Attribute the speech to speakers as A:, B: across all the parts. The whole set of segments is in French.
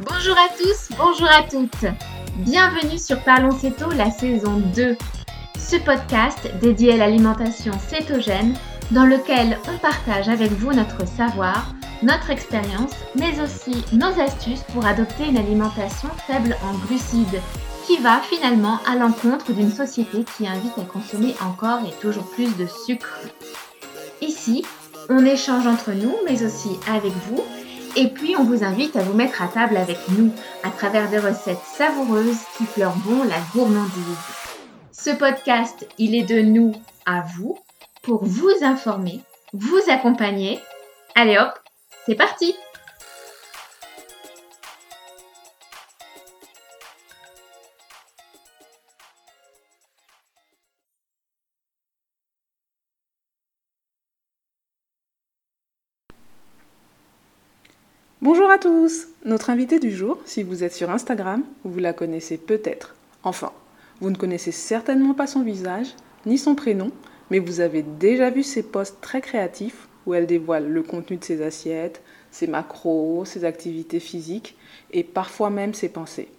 A: Bonjour à tous, bonjour à toutes. Bienvenue sur Parlons Céto, la saison 2. Ce podcast dédié à l'alimentation cétogène dans lequel on partage avec vous notre savoir, notre expérience, mais aussi nos astuces pour adopter une alimentation faible en glucides qui va finalement à l'encontre d'une société qui invite à consommer encore et toujours plus de sucre. Ici, on échange entre nous, mais aussi avec vous et puis, on vous invite à vous mettre à table avec nous à travers des recettes savoureuses qui fleurent bon la gourmandise. Ce podcast, il est de nous à vous pour vous informer, vous accompagner. Allez hop, c'est parti
B: Bonjour à tous Notre invitée du jour, si vous êtes sur Instagram, vous la connaissez peut-être. Enfin, vous ne connaissez certainement pas son visage, ni son prénom, mais vous avez déjà vu ses posts très créatifs où elle dévoile le contenu de ses assiettes, ses macros, ses activités physiques et parfois même ses pensées.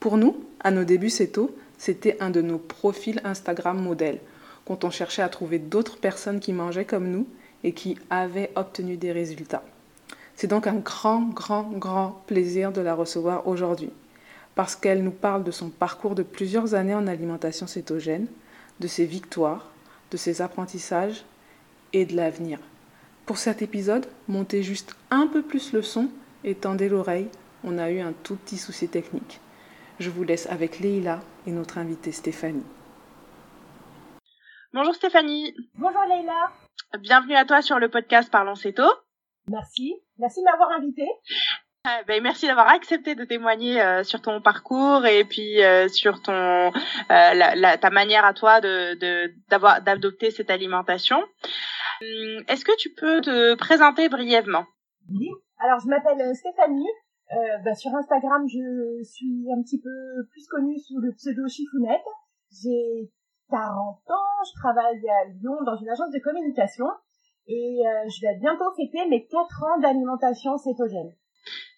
B: Pour nous, à nos débuts tôt, c'était un de nos profils Instagram modèles, quand on cherchait à trouver d'autres personnes qui mangeaient comme nous et qui avaient obtenu des résultats. C'est donc un grand, grand, grand plaisir de la recevoir aujourd'hui, parce qu'elle nous parle de son parcours de plusieurs années en alimentation cétogène, de ses victoires, de ses apprentissages et de l'avenir. Pour cet épisode, montez juste un peu plus le son et tendez l'oreille, on a eu un tout petit souci technique. Je vous laisse avec Leïla et notre invitée Stéphanie.
C: Bonjour Stéphanie.
D: Bonjour Leïla.
C: Bienvenue à toi sur le podcast Parlons Céto.
D: Merci. Merci de m'avoir invité.
C: Ah, ben, merci d'avoir accepté de témoigner euh, sur ton parcours et puis euh, sur ton euh, la, ta manière à toi de d'avoir d'adopter cette alimentation. Hum, est-ce que tu peux te présenter brièvement?
D: Oui. Alors je m'appelle Stéphanie. Bah, sur Instagram, je suis un petit peu plus connue sous le pseudo Chifounette. J'ai 40 ans, je travaille à Lyon dans une agence de communication et euh, je vais bientôt fêter mes quatre ans d'alimentation cétogène.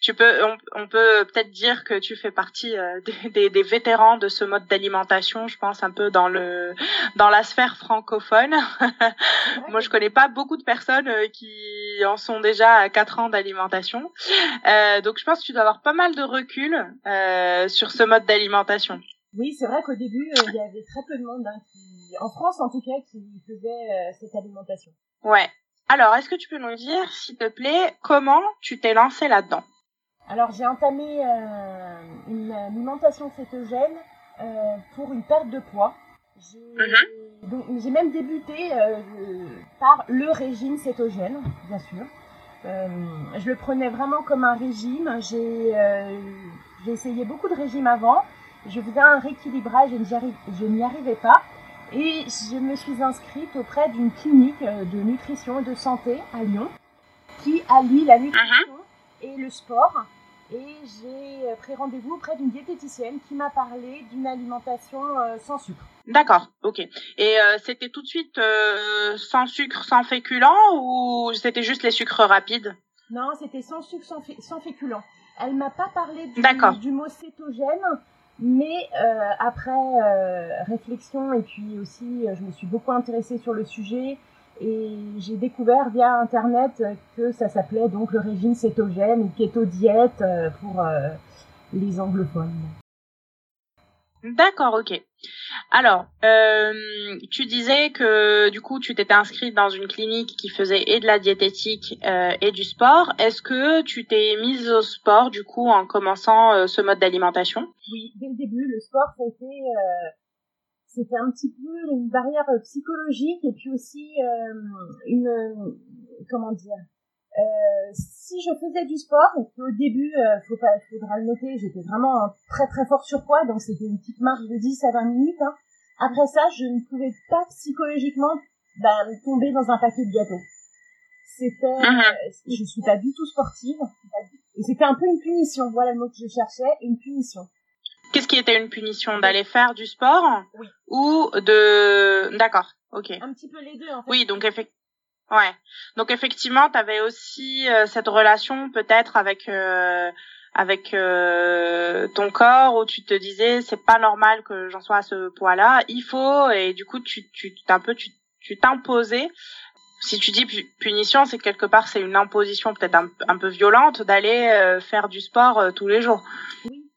C: Tu peux, on, peut peut-être dire que tu fais partie euh, des, des, vétérans de ce mode d'alimentation. Je pense un peu dans le dans la sphère francophone. Moi, je connais pas beaucoup de personnes euh, qui en sont déjà à quatre ans d'alimentation. Euh, donc, je pense que tu dois avoir pas mal de recul euh, sur ce mode d'alimentation.
D: Oui, c'est vrai qu'au début, il y avait très peu de monde hein, qui, en France en tout cas, qui faisait cette alimentation.
C: Ouais. Alors, est-ce que tu peux nous dire, s'il te plaît, comment tu t'es lancé là-dedans?
D: Alors, j'ai entamé euh, une alimentation cétogène euh, pour une perte de poids. J'ai mhm. même débuté euh, par le régime cétogène, bien sûr. je le prenais vraiment comme un régime. J'ai essayé beaucoup de régimes avant. Je faisais un rééquilibrage et je n'y arrivais pas. Et je me suis inscrite auprès d'une clinique euh, de nutrition et de santé à Lyon qui allie la nutrition uh-huh. et le sport. Et j'ai euh, pris rendez-vous auprès d'une diététicienne qui m'a parlé d'une alimentation euh, sans sucre.
C: D'accord, ok. Et c'était tout de suite sans sucre, sans féculent ou c'était juste les sucres rapides?
D: Non, c'était sans sucre, sans, sans féculent. Elle m'a pas parlé du, du mot cétogène, mais euh, après euh, réflexion et puis aussi, euh, je me suis beaucoup intéressée sur le sujet et j'ai découvert via internet que ça s'appelait donc le régime cétogène ou keto diète pour les anglophones.
C: D'accord, ok. Alors, euh, tu disais que du coup, tu t'étais inscrite dans une clinique qui faisait et de la diététique euh, et du sport. Est-ce que tu t'es mise au sport du coup en commençant euh, ce mode d'alimentation?
D: Oui, dès le début, le sport, c'était c'était un petit peu une barrière psychologique et puis aussi une comment dire si je faisais du sport, au début, euh, faut pas, faudra le noter, j'étais vraiment très très fort surpoids, donc c'était une petite marche de 10 à 20 minutes. Hein. Après ça, je ne pouvais pas psychologiquement bah, tomber dans un paquet de gâteaux. C'était, mhm. euh, je suis pas du tout sportive, et c'était un peu une punition. Voilà le mot que je cherchais, une punition.
C: Qu'est-ce qui était une punition? D'aller faire du sport?
D: Oui.
C: Ou de... D'accord, ok.
D: Un petit peu les deux, en fait.
C: Oui, donc effectivement Ouais. Donc effectivement, tu avais aussi euh, cette relation peut-être avec euh, avec euh, ton corps où tu te disais c'est pas normal que j'en sois à ce poids-là, il faut et du coup tu tu un peu tu tu t'imposais. Si tu dis punition, c'est quelque part c'est une imposition peut-être un, un, peu violente d'aller euh, faire du sport euh, tous les jours.
D: Oui.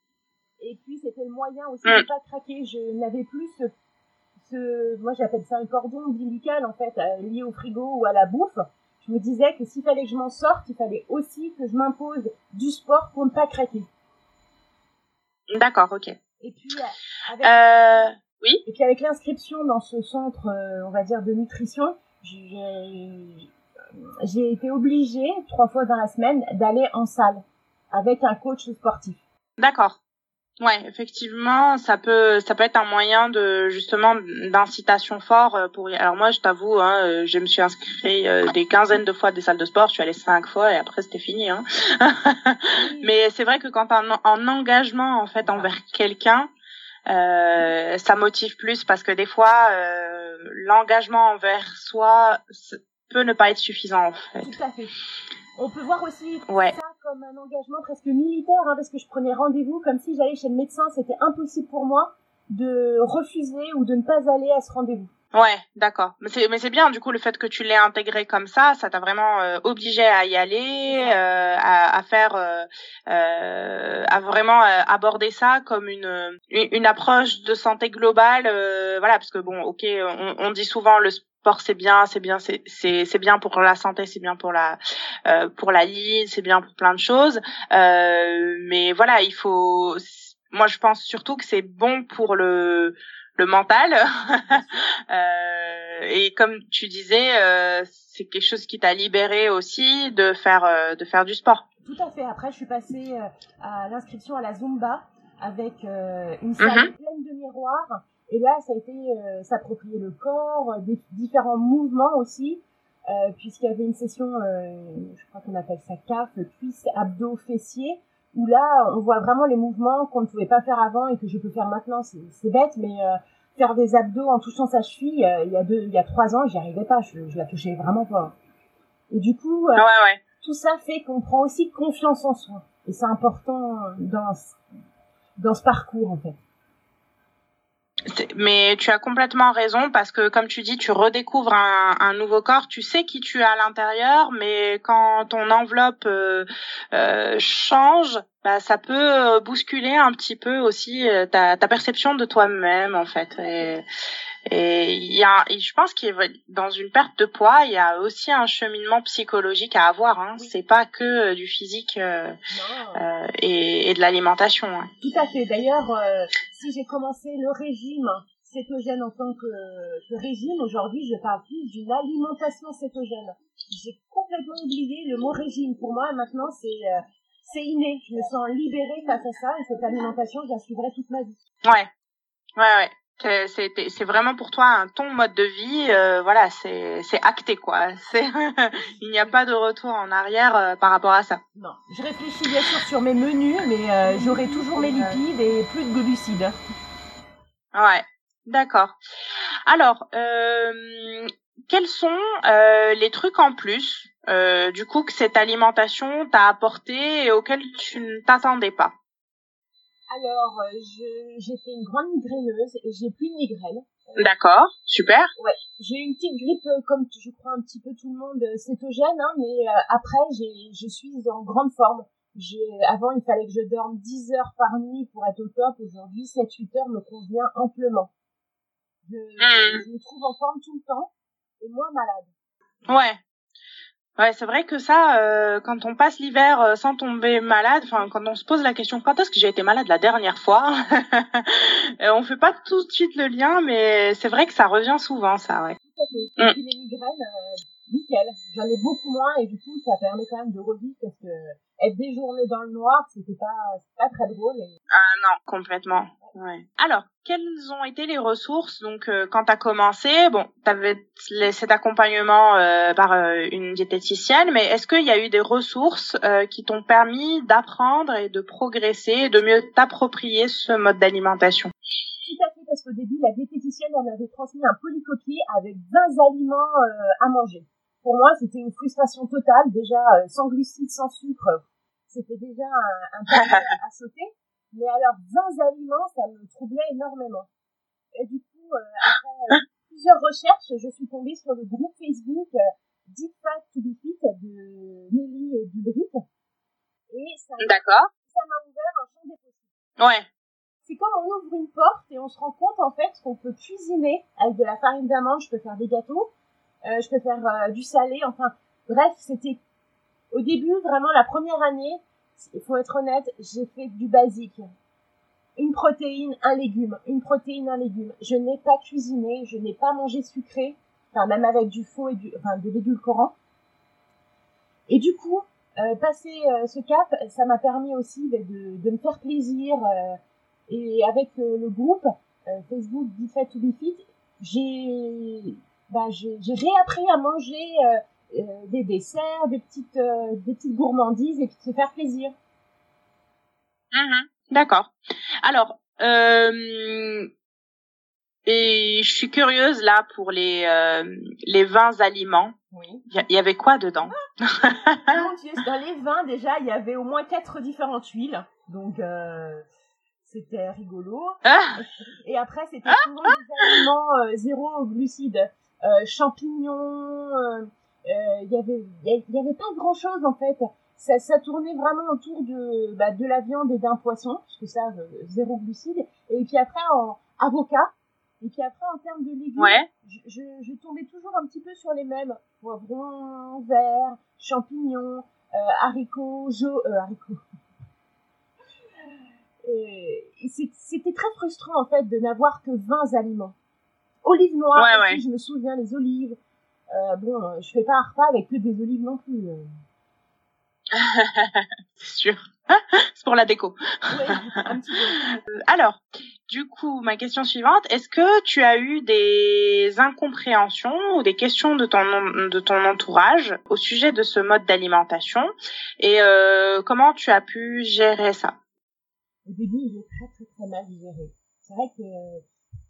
D: Et puis c'était le moyen aussi de mm. pas craquer. Je n'avais plus ce, ce moi j'appelle ça un cordon ombilical en fait lié au frigo ou à la bouffe je me disais que s'il fallait que je m'en sorte, il fallait aussi que je m'impose du sport pour ne pas craquer.
C: D'accord, ok.
D: Et puis avec, euh, oui. Et puis avec l'inscription dans ce centre, euh, on va dire de nutrition, j'ai été obligée trois fois dans la semaine d'aller en salle avec un coach sportif.
C: D'accord. Ouais, effectivement, ça peut ça peut être un moyen de justement d'incitation fort euh, pour. Alors moi, je t'avoue, hein, euh, je me suis inscrit euh, des quinzaines de fois à des salles de sport. Je suis allée cinq fois et après c'était fini. Hein. Mais c'est vrai que quand un en engagement en fait envers quelqu'un, euh, ça motive plus parce que des fois l'engagement envers soi peut ne pas être suffisant en fait.
D: Tout à fait. On peut voir aussi ouais. ça comme un engagement presque militaire, hein, parce que je prenais rendez-vous comme si j'allais chez le médecin. C'était impossible pour moi de refuser ou de ne pas aller à ce rendez-vous.
C: Ouais, d'accord. Mais c'est mais c'est bien du coup le fait que tu l'aies intégré comme ça, ça t'a vraiment euh, obligé à y aller, euh, à, faire, euh, à vraiment aborder ça comme une une approche de santé globale, voilà parce que bon, ok, on dit souvent le sport c'est bien, c'est bien, c'est c'est c'est bien pour la santé, c'est bien pour la pour la ligne, c'est bien pour plein de choses, mais voilà, il faut, moi je pense surtout que c'est bon pour le le mental. euh, et comme tu disais, euh, c'est quelque chose qui t'a libéré aussi de faire euh, de faire du sport.
D: Tout à fait. Après, je suis passée euh, à l'inscription à la Zumba avec une salle mhm. pleine de miroirs. Et là, ça a été s'approprier le corps, des différents mouvements aussi. puisqu'il y avait une session, je crois qu'on appelle ça CAF, cuisse, abdos, fessiers, où là, on voit vraiment les mouvements qu'on ne pouvait pas faire avant et que je peux faire maintenant. C'est bête, mais euh, faire des abdos en touchant sa cheville, euh, il y a deux, il y a trois ans, j'y arrivais pas. Je, je la touchais vraiment pas. Et du coup,
C: euh, ouais,
D: tout ça fait qu'on prend aussi confiance en soi. Et c'est important dans dans ce parcours en fait.
C: Mais tu as complètement raison parce que comme tu dis, tu redécouvres un, un nouveau corps, tu sais qui tu es à l'intérieur, mais quand ton enveloppe euh, euh, change, bah, ça peut euh, bousculer un petit peu aussi ta, ta perception de toi-même en fait. Et il y a, je pense qu'il dans une perte de poids, il y a aussi un cheminement psychologique à avoir. Hein. C'est pas que euh, du physique euh, euh, et, et, de l'alimentation. Hein.
D: Tout à fait. D'ailleurs, euh, si j'ai commencé le régime cétogène en tant que, que régime, aujourd'hui, je parle plus d'une alimentation cétogène. J'ai complètement oublié le mot régime. Pour moi, maintenant, c'est c'est inné. Je me sens libérée face à ça et cette alimentation, je la suivrai toute ma vie.
C: Ouais. Ouais, ouais c'est vraiment pour toi un ton mode de vie euh, voilà c'est c'est acté quoi. C'est il n'y a pas de retour en arrière euh, par rapport à ça.
D: Non. Je réfléchis bien sûr sur mes menus mais euh, j'aurai toujours mes lipides et plus de glucides.
C: Ouais. D'accord. Alors quels sont les trucs en plus du coup que cette alimentation t'a apporté et auxquels tu ne t'attendais pas?
D: Alors, euh, j'ai fait une grande migraineuse et j'ai plus de migraine.
C: D'accord, super.
D: Ouais, j'ai eu une petite grippe euh, comme je crois un petit peu tout le monde euh, cétogène, hein, mais après je suis en grande forme. Avant il fallait que je dorme 10 heures par nuit pour être au top. Aujourd'hui 7-8 heures me convient amplement. Je, hmm. je me trouve en forme tout le temps et moins malade.
C: Ouais, Ouais, c'est vrai que ça, euh, quand on passe l'hiver euh, sans tomber malade, enfin quand on se pose la question quand est-ce que j'ai été malade la dernière fois, euh, on fait pas tout de suite le lien, mais c'est vrai que ça revient souvent, ça, ouais.
D: Tout à fait. Et mm. les migraines, nickel. J'en ai beaucoup moins et du coup ça permet quand même de revivre parce que être des journées dans le noir, c'était pas, pas très drôle.
C: Ah non, complètement. Ouais. Alors, quelles ont été les ressources? Donc euh, quand tu as commencé Bon, tu avais cet accompagnement euh, par euh, une diététicienne, mais est-ce qu'il y a eu des ressources qui t'ont permis d'apprendre et de progresser, de mieux t'approprier ce mode d'alimentation?
D: Tout à fait, parce qu'au début, la diététicienne elle m'avait transmis un polycopier avec 20 aliments à manger. Pour moi, c'était une frustration totale. Déjà, sans glucides, sans sucre, c'était déjà un, un pas à sauter. Mais alors, 20 aliments, ça me troublait énormément. Et du coup, euh, après plusieurs recherches, je suis tombée sur le groupe Facebook euh, Deep Fat to be Fit de Nelly et. Et ça m'a ouvert un champ des possibles.
C: Ouais.
D: C'est comme on ouvre une porte et on se rend compte en fait qu'on peut cuisiner avec de la farine d'amande, je peux faire des gâteaux, euh, je peux faire euh, du salé, enfin bref, c'était au début vraiment la première année, il faut être honnête, j'ai fait du basique. Une protéine, un légume, une protéine, un légume. Je n'ai pas cuisiné, je n'ai pas mangé sucré, enfin même avec du faux et du, enfin de l'édulcorant. Et du coup, euh, passer euh, ce cap, ça m'a permis aussi de, de, me faire plaisir. Euh, et avec le groupe Facebook Be Fat to Be Fit, j'ai bah, j'ai réappris à manger des desserts, des petites des petites gourmandises et puis se faire plaisir.
C: Mmh D'accord. Alors, euh, et je suis curieuse là pour les euh, les vins aliments.
D: Oui.
C: Il y, avait quoi dedans?
D: Mon Dieu, dans les vins déjà, il y avait au moins quatre différentes huiles, donc euh, c'était rigolo. Ah Et après, c'était souvent des aliments euh, zéro glucides, euh, champignons. Il y avait il y avait pas grand chose en fait ça, ça tournait vraiment autour de, bah, de la viande et d'un poisson, parce que ça, euh, zéro glucide. Et puis après, en avocat. Et puis après, en termes de légumes, je, je, je, tombais toujours un petit peu sur les mêmes. Poivrons, verts, champignons, euh, haricots, jo euh, haricots. Et, c'était très frustrant, en fait, de n'avoir que 20 aliments. Olives noires, aussi, je me souviens, les olives. Euh, bon, je fais pas un repas avec que des olives non plus. Euh.
C: c'est sûr. c'est pour la déco. Alors, du coup, ma question suivante, est-ce que tu as eu des incompréhensions ou des questions de ton de ton entourage au sujet de ce mode d'alimentation et euh, comment tu as pu gérer ça?
D: Au début, j'ai très très très mal géré. C'est vrai que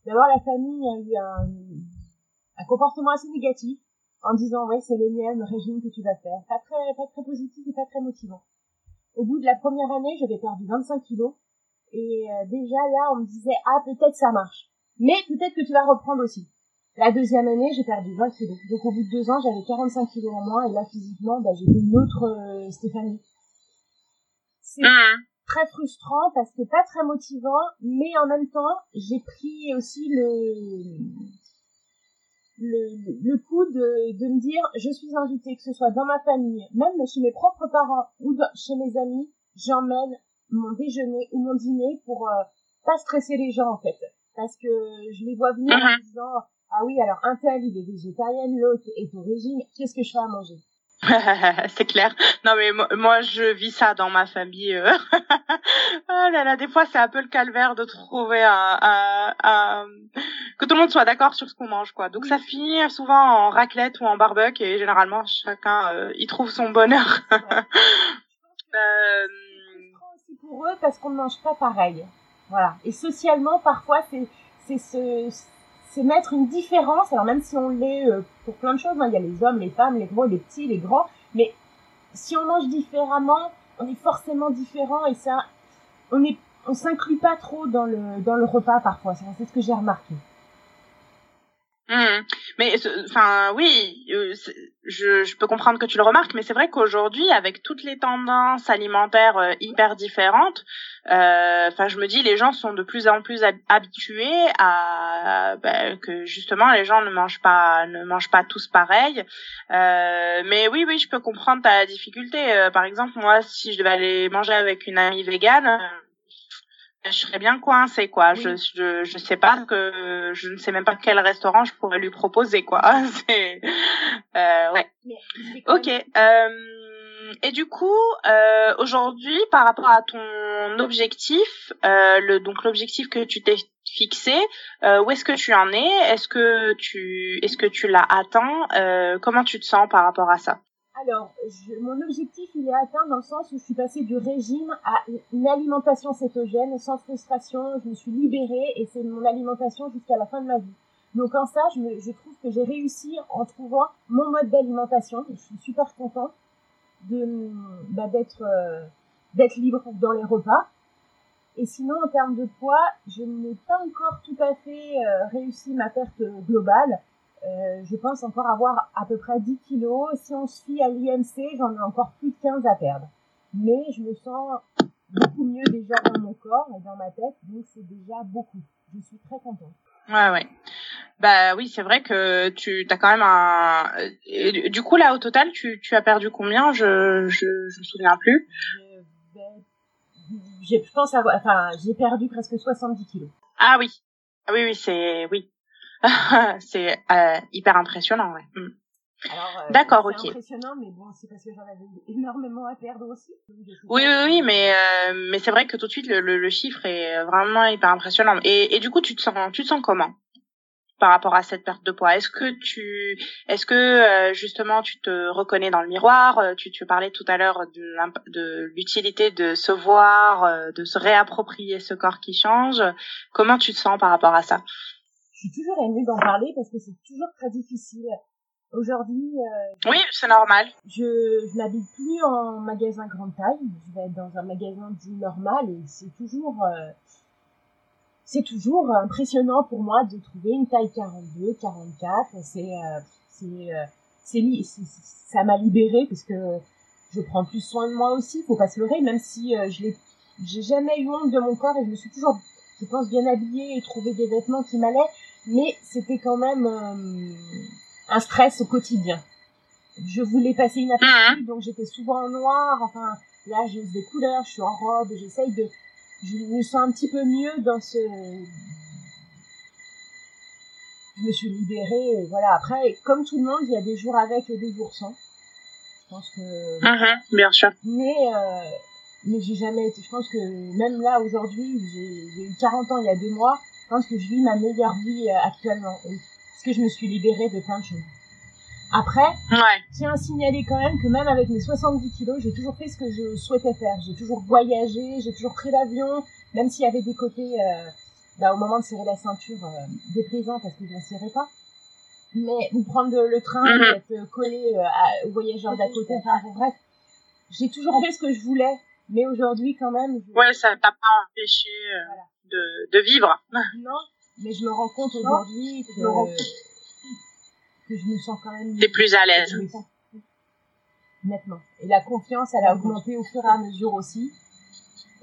D: d'abord la famille a eu un, un comportement assez négatif en disant ouais c'est l'énième régime que tu vas faire. Pas très, pas très positif et pas très motivant. Au bout de la première année, j'avais perdu 25 kilos et euh, déjà là on me disait ah peut-être ça marche, mais peut-être que tu vas reprendre aussi. La deuxième année, j'ai perdu 20 kilos. Donc au bout de deux ans, j'avais 45 kilos en moins et là physiquement, bah, j'étais une autre euh, Stéphanie. C'est mmh. Très frustrant parce que pas très motivant, mais en même temps, j'ai pris aussi le le, le coup de, de me dire je suis invitée, que ce soit dans ma famille, même chez mes propres parents ou chez mes amis, j'emmène mon déjeuner ou mon dîner pour euh, pas stresser les gens en fait. Parce que je les vois venir en uh-huh. disant ah oui alors un tel il est végétarien, l'autre est au régime, qu'est-ce que je fais à manger?
C: c'est clair. Non mais moi, je vis ça dans ma famille. Euh. là là, des fois c'est un peu le calvaire de trouver un, un, que tout le monde soit d'accord sur ce qu'on mange quoi. Donc ça finit souvent en raclette ou en barbecue et généralement chacun euh, y trouve son bonheur.
D: euh... pour eux parce qu'on ne mange pas pareil. Voilà. Et socialement parfois c'est c'est ce c'est mettre une différence. Alors même si on l'est euh, pour plein de choses, hein, il y a les hommes, les femmes, les gros, les petits, les grands, mais si on mange différemment, on est forcément différent et ça, on est, on s'inclut pas trop dans le dans le repas parfois. C'est ce que j'ai remarqué.
C: Mmh. Mais enfin oui, euh, je, je, peux comprendre que tu le remarques, mais c'est vrai qu'aujourd'hui, avec toutes les tendances alimentaires euh, hyper différentes, euh, enfin je me dis les gens sont de plus en plus habitués à ben, que justement les gens ne mangent pas ne mangent pas tous pareil. mais oui oui, je peux comprendre ta difficulté. par exemple moi, si je devais aller manger avec une amie végane je serais bien coincée quoi. Je, je je sais pas que je ne sais même pas quel restaurant je pourrais lui proposer quoi. C'est euh, ouais. Ok. Euh, et du coup euh, aujourd'hui par rapport à ton objectif, euh, le donc l'objectif que tu t'es fixé, euh, où est-ce que tu en es? Est-ce que tu est-ce que tu l'as atteint? Euh, Comment tu te sens par rapport à ça?
D: Alors, mon objectif, il est atteint dans le sens où je suis passée du régime à une alimentation cétogène sans frustration. Je me suis libérée et c'est mon alimentation jusqu'à la fin de ma vie. Donc en ça, je, je trouve que j'ai réussi en trouvant mon mode d'alimentation. Je suis super contente bah, d'être euh, d'être libre dans les repas. Et sinon, en termes de poids, je n'ai pas encore tout à fait euh, réussi ma perte globale. Euh, je pense encore avoir à peu près 10 kilos. Si on se fie à l'IMC, j'en ai encore plus de 15 à perdre. Mais je me sens beaucoup mieux déjà dans mon corps et dans ma tête, donc c'est déjà beaucoup. Je suis très contente.
C: Ouais, ouais. Bah oui, c'est vrai que tu as quand même un. du coup, là, au total, tu, tu as perdu combien? Je je je me souviens plus.
D: Je, je pense avoir, enfin, j'ai perdu presque 70 kilos.
C: Ah oui, ah oui, oui, c'est oui, c'est euh, hyper impressionnant, ouais. Mm.
D: Euh,
C: D'accord, ok.
D: C'est impressionnant, mais bon, c'est parce que j'en avais énormément à perdre aussi.
C: Oui, oui, oui, mais euh, mais c'est vrai que tout de suite le, le, le, chiffre est vraiment hyper impressionnant. Et, et du coup, tu te sens, tu te sens comment par rapport à cette perte de poids? Est-ce que tu, est-ce que euh, justement tu te reconnais dans le miroir? Euh, Tu, tu parlais tout à l'heure de, de l'utilité de se voir, euh, de se réapproprier ce corps qui change. Comment tu te sens par rapport à ça?
D: Je suis toujours émue d'en parler parce que c'est toujours très difficile. Aujourd'hui,
C: oui, c'est normal.
D: Je, je n'habite plus en magasin grande taille. Je vais être dans un magasin dit normal et c'est toujours c'est toujours impressionnant pour moi de trouver une taille 42, 44. C'est, euh, c'est, euh, c'est, ça m'a libérée parce que je prends plus soin de moi aussi. Faut pas se leurrer, même si euh, je l'ai, j'ai jamais eu honte de mon corps et je me suis toujours, je pense, bien habillée et trouvé des vêtements qui m'allaient. Mais c'était quand même un stress au quotidien. Je voulais passer une après-midi, donc j'étais souvent en noir. Enfin, là, j'ai des couleurs, je suis en robe, j'essaye de je me sens un petit peu mieux dans ce je me suis libérée voilà. Après comme tout le monde il y a des jours avec et des jours sans. Je pense que
C: uh bien sûr.
D: Mais euh, mais j'ai jamais été je pense que même là aujourd'hui j'ai eu 40 ans il y a deux mois pense que je vis ma meilleure vie euh, actuellement parce que je me suis libérée de plein de choses après,
C: ouais.
D: tiens à signaler quand même que même avec mes 70 kilos, j'ai toujours fait ce que je souhaitais faire. J'ai toujours voyagé, j'ai toujours pris l'avion, même s'il y avait des côtés, euh, bah, au moment de serrer la ceinture, euh, déplaisants parce que je la serrais pas. Mais vous prendre le train, mm -hmm. être collé euh, aux voyageurs d'à côté, enfin bref, j'ai toujours fait ce que je voulais. Mais aujourd'hui, quand même.
C: Je... Ouais, ça t'a pas empêché euh, voilà. De, de vivre.
D: Non, mais je me rends compte aujourd'hui que que je me sens quand même.
C: T'es plus à l'aise.
D: Nettement. Et la confiance, elle a augmenté au fur et à mesure aussi.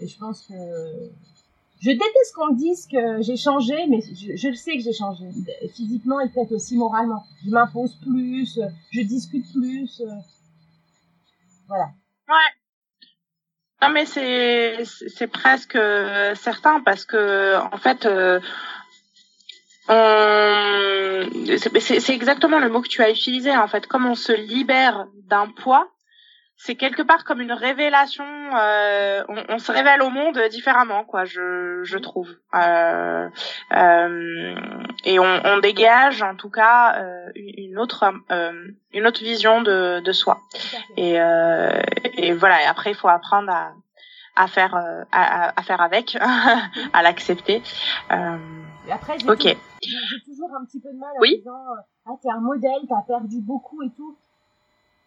D: Et je pense que je déteste qu'on me dise que j'ai changé, mais je, je le sais que j'ai changé. Physiquement et peut-être aussi moralement. Je m'impose plus, je discute plus. Voilà.
C: Ouais. Non mais c'est c'est presque certain parce que en fait euh, c'est exactement le mot que tu as utilisé en fait. Comme on se libère d'un poids, c'est quelque part comme une révélation. Euh, on, on, se révèle au monde différemment, quoi. Je, je trouve. Euh, euh, et on, on, dégage, en tout cas, euh, une autre, euh, une autre vision de, de soi. Et, euh, et voilà. Et après, il faut apprendre à, à faire, à, à faire avec, à l'accepter.
D: après, j'ai
C: okay.
D: toujours un petit peu de mal en
C: oui
D: disant ah t'es un modèle, t'as perdu beaucoup et tout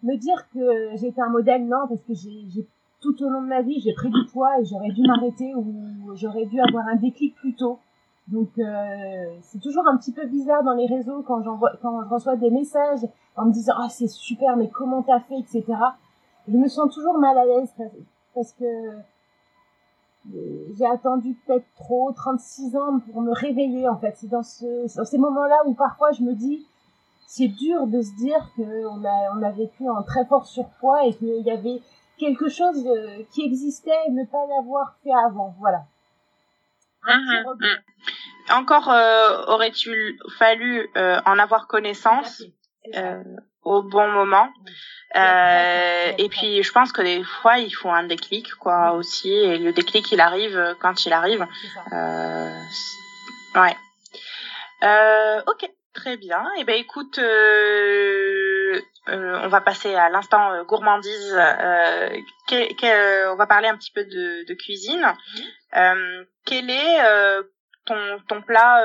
D: me dire que j'étais un modèle, non, parce que j'ai tout au long de ma vie, j'ai pris du poids et j'aurais dû m'arrêter ou j'aurais dû avoir un déclic plus tôt. Donc euh, c'est toujours un petit peu bizarre dans les réseaux quand, quand je reçois des messages en me disant ah c'est super mais comment t'as fait etc. Je me sens toujours mal à l'aise parce que j'ai attendu peut-être trop 36 ans pour me réveiller en fait. C'est dans, ce, dans ces moments-là où parfois je me dis c'est dur de se dire qu'on a, on a vécu un très fort surpoids et qu'il y avait quelque chose euh, qui existait et ne pas l'avoir fait avant. Voilà.
C: Mmh, mmh. Encore euh, aurait-il fallu euh, en avoir connaissance euh, au bon moment? Euh, et puis je pense que des fois il faut un déclic quoi aussi et le déclic il arrive quand il arrive. Euh, ouais. Euh, ok. Très bien. Eh ben écoute, euh, euh, on va passer à l'instant euh, gourmandise. Que, que, on va parler un petit peu de, de cuisine. Mmh. quel est ton, ton plat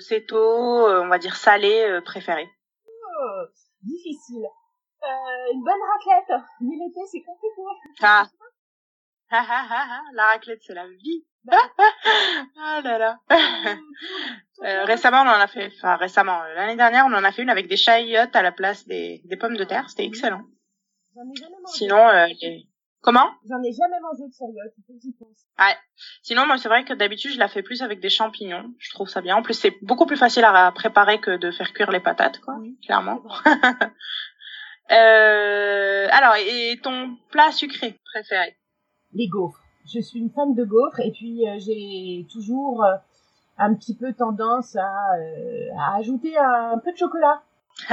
C: céto, on va dire salé préféré?
D: Oh, Difficile. une bonne raclette. Mais l'été, c'est compliqué.
C: Ah. la raclette, c'est la vie. ah là là. Euh, récemment, on en a fait, enfin récemment, l'année dernière, on en a fait une avec des chayotes à la place des, des pommes de terre. C'était excellent. Sinon, euh, comment?
D: J'en ai jamais mangé de chayotes. Il faut que j'y pense.
C: Ouais. Sinon, moi, c'est vrai que d'habitude, je la fais plus avec des champignons. Je trouve ça bien. En plus, c'est beaucoup plus facile à préparer que de faire cuire les patates, quoi. Oui, clairement. euh, alors, et ton plat sucré préféré?
D: Les gaufres. Je suis une fan de gaufres et puis euh, j'ai toujours euh, un petit peu tendance à, euh, à ajouter un, peu de chocolat.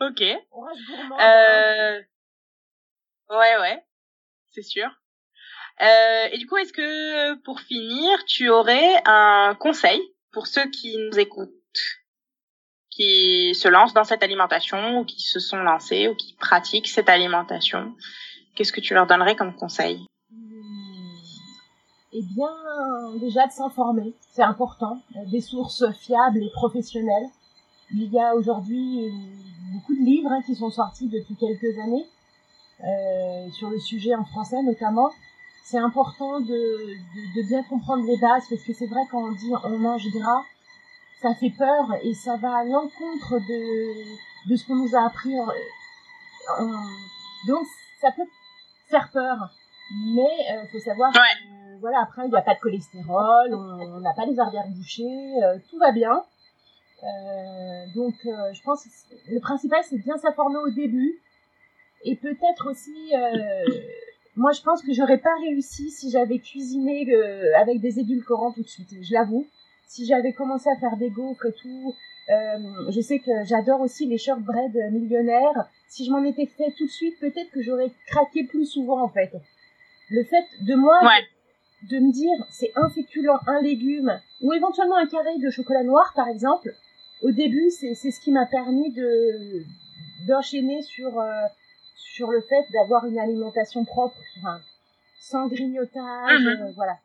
C: ok.
D: On reste gourmand.
C: Euh... Ouais, ouais, c'est sûr. Euh, et du coup, est-ce que pour finir, tu aurais un conseil pour ceux qui nous écoutent, qui se lancent dans cette alimentation ou qui se sont lancés ou qui pratiquent cette alimentation? Qu'est-ce que tu leur donnerais comme conseil
D: eh bien, déjà de s'informer, c'est important, des sources fiables et professionnelles. Il y a aujourd'hui beaucoup de livres hein, qui sont sortis depuis quelques années euh, sur le sujet en français notamment. C'est important de, de, de, bien comprendre les bases parce que c'est vrai quand on dit on mange gras, ça fait peur et ça va à l'encontre de, de ce qu'on nous a appris. donc ça peut faire peur, mais il euh, faut savoir voilà, après, il n'y a pas de cholestérol, on n'a pas les artères bouchées, euh, tout va bien. Euh, donc, je pense que le principal, c'est bien s'informer au début. Et peut-être aussi, moi, je pense que j'aurais pas réussi si j'avais cuisiné avec des édulcorants tout de suite, je l'avoue. Si j'avais commencé à faire des gaufres et tout, je sais que j'adore aussi les shortbread millionnaires. Si je m'en étais fait tout de suite, peut-être que j'aurais craqué plus souvent, en fait. Le fait de moi, de me dire c'est un féculent, un légume, ou éventuellement un carré de chocolat noir par exemple, au début c'est ce qui m'a permis de d'enchaîner sur euh, sur le fait d'avoir une alimentation propre, enfin, sans grignotage, mhm. euh, voilà.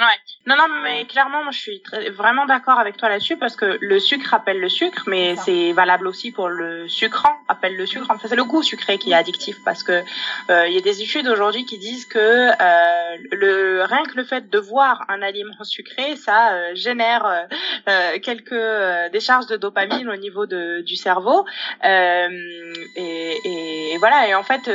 C: Ouais. Non, non, mais clairement, moi, je suis vraiment d'accord avec toi là-dessus parce que le sucre appelle le sucre, mais c'est valable aussi pour le sucrant appelle le sucre. Enfin, c'est le goût sucré qui est addictif parce que euh, il y a des études aujourd'hui qui disent que euh, le rien que le fait de voir un aliment sucré, ça euh, génère euh, euh, quelques décharges de dopamine au niveau de, du cerveau. Et, et, voilà. Et en fait,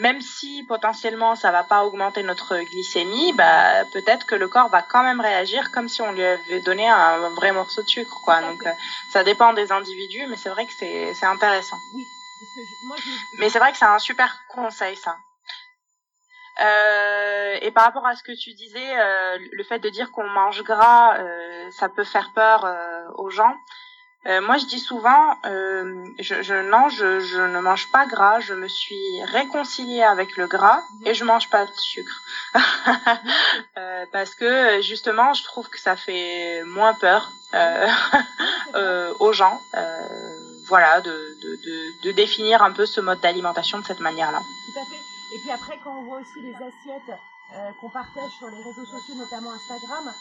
C: même si potentiellement ça va pas augmenter notre glycémie, bah peut-être que le corps va quand même réagir comme si on lui avait donné un vrai morceau de sucre, quoi. Donc, euh, ça dépend des individus, mais c'est vrai que c'est, c'est intéressant.
D: Oui.
C: mais c'est vrai que c'est un super conseil, ça. Euh, et par rapport à ce que tu disais, euh, le fait de dire qu'on mange gras, ça peut faire peur aux gens. Euh, moi, je dis souvent, euh, je, je, non, je, je, ne mange pas gras. Je me suis réconciliée avec le gras mhm. et je mange pas de sucre euh, parce que justement, je trouve que ça fait moins peur euh, euh, aux gens. voilà, de, de, de, de, définir un peu ce mode d'alimentation de cette manière-là.
D: Tout à fait. Et puis après, quand on voit aussi les assiettes qu'on partage sur les réseaux sociaux, notamment Instagram,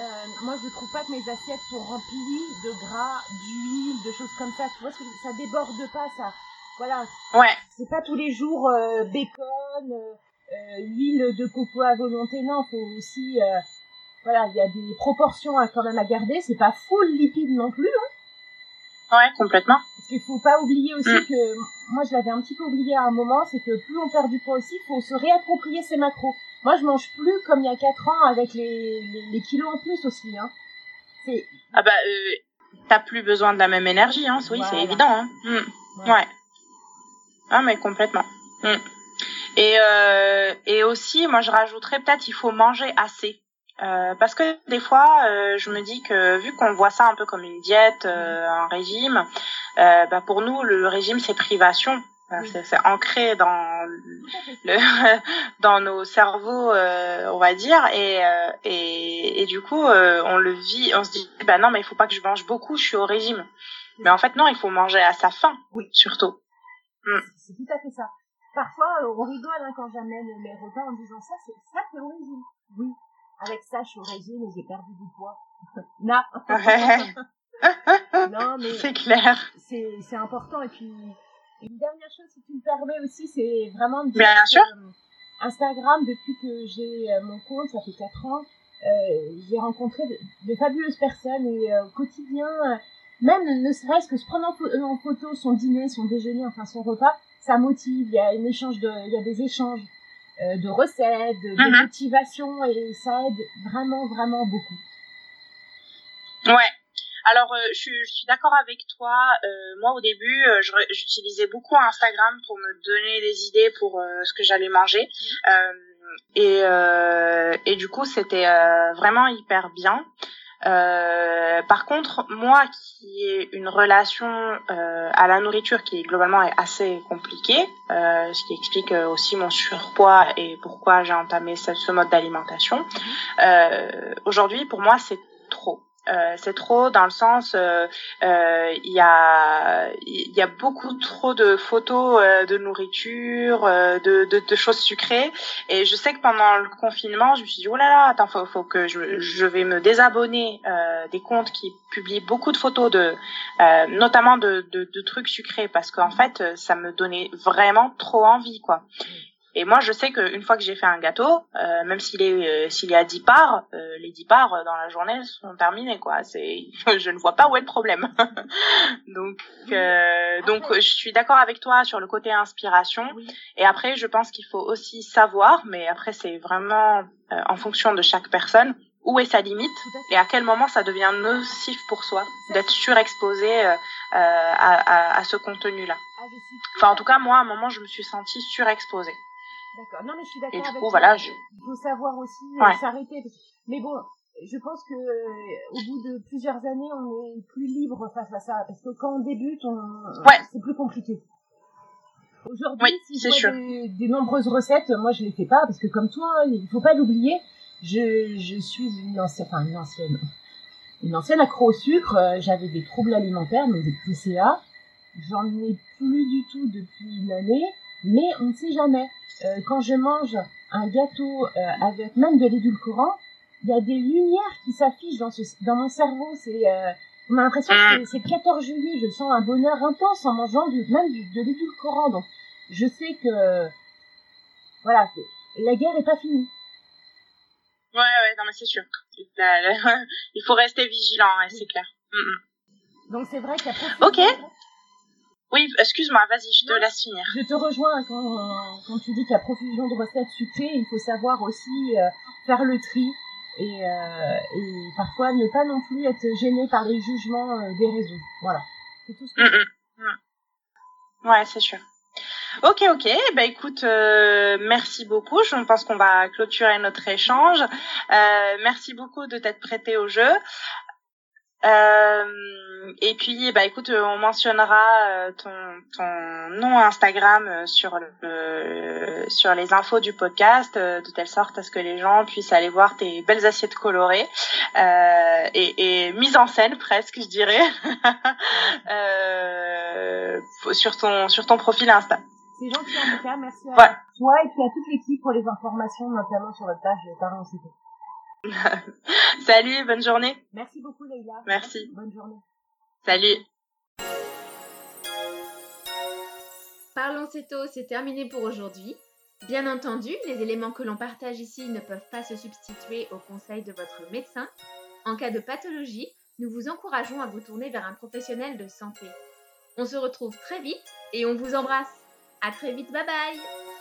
D: euh, moi je trouve pas que mes assiettes sont remplies de gras, d'huile, de choses comme ça. Tu vois, ça déborde pas, ça. Voilà.
C: Ouais.
D: C'est pas tous les jours euh, bacon, euh, huile de coco à volonté. Non, faut aussi, voilà, il y a des proportions à, quand même à garder. C'est pas full lipide non plus. Hein.
C: Ouais, complètement.
D: Parce qu'il faut pas oublier aussi mm. que, moi je l'avais un petit peu oublié à un moment, c'est que plus on perd du poids aussi, faut se réapproprier ses macros. Moi, je mange plus comme il y a 4 ans avec les, les, kilos en plus aussi. Hein.
C: C'est... Ah bah, euh, t'as plus besoin de la même énergie, hein. oui, c'est évident. Hein. Mm. Ouais. Ah, mais complètement. Mm. Et, euh, et aussi, moi, je rajouterais peut-être, il faut manger assez. Euh, parce que des fois, euh, je me dis que vu qu'on voit ça un peu comme une diète, euh, un régime, euh, bah pour nous, le régime, c'est privation. C'est ancré dans le dans nos cerveaux, euh, on va dire, et euh, et, et du coup, euh, on le vit, on se dit, bah non, mais il faut pas que je mange beaucoup, je suis au régime. Mais en fait, non, il faut manger à sa faim, oui. surtout.
D: Mm. C'est tout à fait ça. Parfois, on rigole hein, quand j'amène mes repas en disant ça, c'est ça c'est au régime. Oui, avec ça, je suis au régime et j'ai perdu du poids. non. non, mais
C: c'est clair.
D: C'est c'est important et puis une dernière chose, si tu me permets aussi, c'est vraiment de
C: dire Bien sûr.
D: Instagram, depuis que j'ai mon compte, ça fait 4 ans, j'ai rencontré de, fabuleuses personnes et au quotidien, même ne serait-ce que se prendre en, photo son dîner, son déjeuner, enfin son repas, ça motive. Il y a une échange de, il y a des échanges euh, de recettes, de, mhm. motivation et ça aide vraiment, vraiment beaucoup.
C: Ouais. Alors, euh, je, suis, je suis d'accord avec toi. Euh, moi, au début, euh, j'utilisais beaucoup Instagram pour me donner des idées pour euh, ce que j'allais manger. et, et du coup, c'était vraiment hyper bien. Euh, par contre, moi qui ai une relation euh, à la nourriture qui globalement est assez compliquée, euh, ce qui explique euh, aussi mon surpoids et pourquoi j'ai entamé ce, ce mode d'alimentation, euh, aujourd'hui pour moi c'est trop. Euh, c'est trop dans le sens euh, euh, il y a il y a beaucoup trop de photos de nourriture de, de, de, choses sucrées. Et je sais que pendant le confinement je me suis dit oh là là attends faut, faut que je, je vais me désabonner des comptes qui publient beaucoup de photos de notamment de, de, de trucs sucrés. Parce qu'en fait ça me donnait vraiment trop envie quoi et moi, je sais qu'une fois que j'ai fait un gâteau, euh, même s'il est euh, s'il y a 10 parts, euh, les 10 parts dans la journée sont terminées quoi. C'est je ne vois pas où est le problème. donc donc je suis d'accord avec toi sur le côté inspiration et après je pense qu'il faut aussi savoir mais après c'est vraiment en fonction de chaque personne où est sa limite et à quel moment ça devient nocif pour soi d'être surexposé euh, à, à, à, ce contenu-là. Ah, enfin, en tout cas, moi, à un moment, je me suis sentie surexposée.
D: D'accord. Non, mais je suis d'accord
C: avec coup, voilà, je...
D: Il faut savoir aussi euh, s'arrêter. Mais bon, je pense que euh, au bout de plusieurs années, on est plus libre face à ça. Parce que quand on débute, on...
C: ouais.
D: c'est plus compliqué. Aujourd'hui, si je vois des, des, nombreuses recettes, moi je les fais pas parce que comme toi, il faut pas l'oublier, je, je suis une ancienne, enfin une ancienne, une ancienne accro au sucre. Euh, j'avais des troubles alimentaires, mais des TCA. J'en ai plus du tout depuis une année, mais on ne sait jamais. Euh, quand je mange un gâteau euh, avec même de l'édulcorant, il y a des lumières qui s'affichent dans, ce, dans mon cerveau. C'est, euh, on a l'impression que c'est le 14 juillet. Je sens un bonheur intense en mangeant du, même du, de l'édulcorant. Donc, je sais que, voilà, la guerre est pas finie.
C: Ouais, ouais, non, mais c'est sûr. Il faut rester vigilant, hein, c'est clair. Mm,
D: mm. Donc, c'est vrai a
C: Ok. Oui, excuse-moi, vas-y, je te laisse finir.
D: Je te rejoins quand, quand tu dis qu'il y a profusion de recettes sucrées. Il faut savoir aussi euh, faire le tri et, euh, et, parfois ne pas non plus être gêné par les jugements euh, des réseaux. Voilà. C'est tout ce que
C: mm, mm. Ouais, c'est sûr. Ok, ok. Bah écoute, euh, merci beaucoup. Je pense qu'on va clôturer notre échange. Euh, merci beaucoup de t'être prêté au jeu. Euh, et puis, bah écoute, on mentionnera euh, ton, ton nom Instagram euh, sur le, sur les infos du podcast, de telle sorte à ce que les gens puissent aller voir tes belles assiettes colorées et, et mise en scène presque, je dirais, sur ton sur ton profil Insta.
D: C'est gentil en tout cas, merci à toi et puis à toute l'équipe pour les informations, notamment sur votre page Parents Cité.
C: Salut, bonne journée.
D: Merci beaucoup Leïla.
C: Merci.
D: Bonne journée.
C: Salut.
A: Parlons Céto, c'est terminé pour aujourd'hui. Bien entendu, les éléments que l'on partage ici ne peuvent pas se substituer aux conseils de votre médecin. En cas de pathologie, nous vous encourageons à vous tourner vers un professionnel de santé. On se retrouve très vite et on vous embrasse. À très vite, bye bye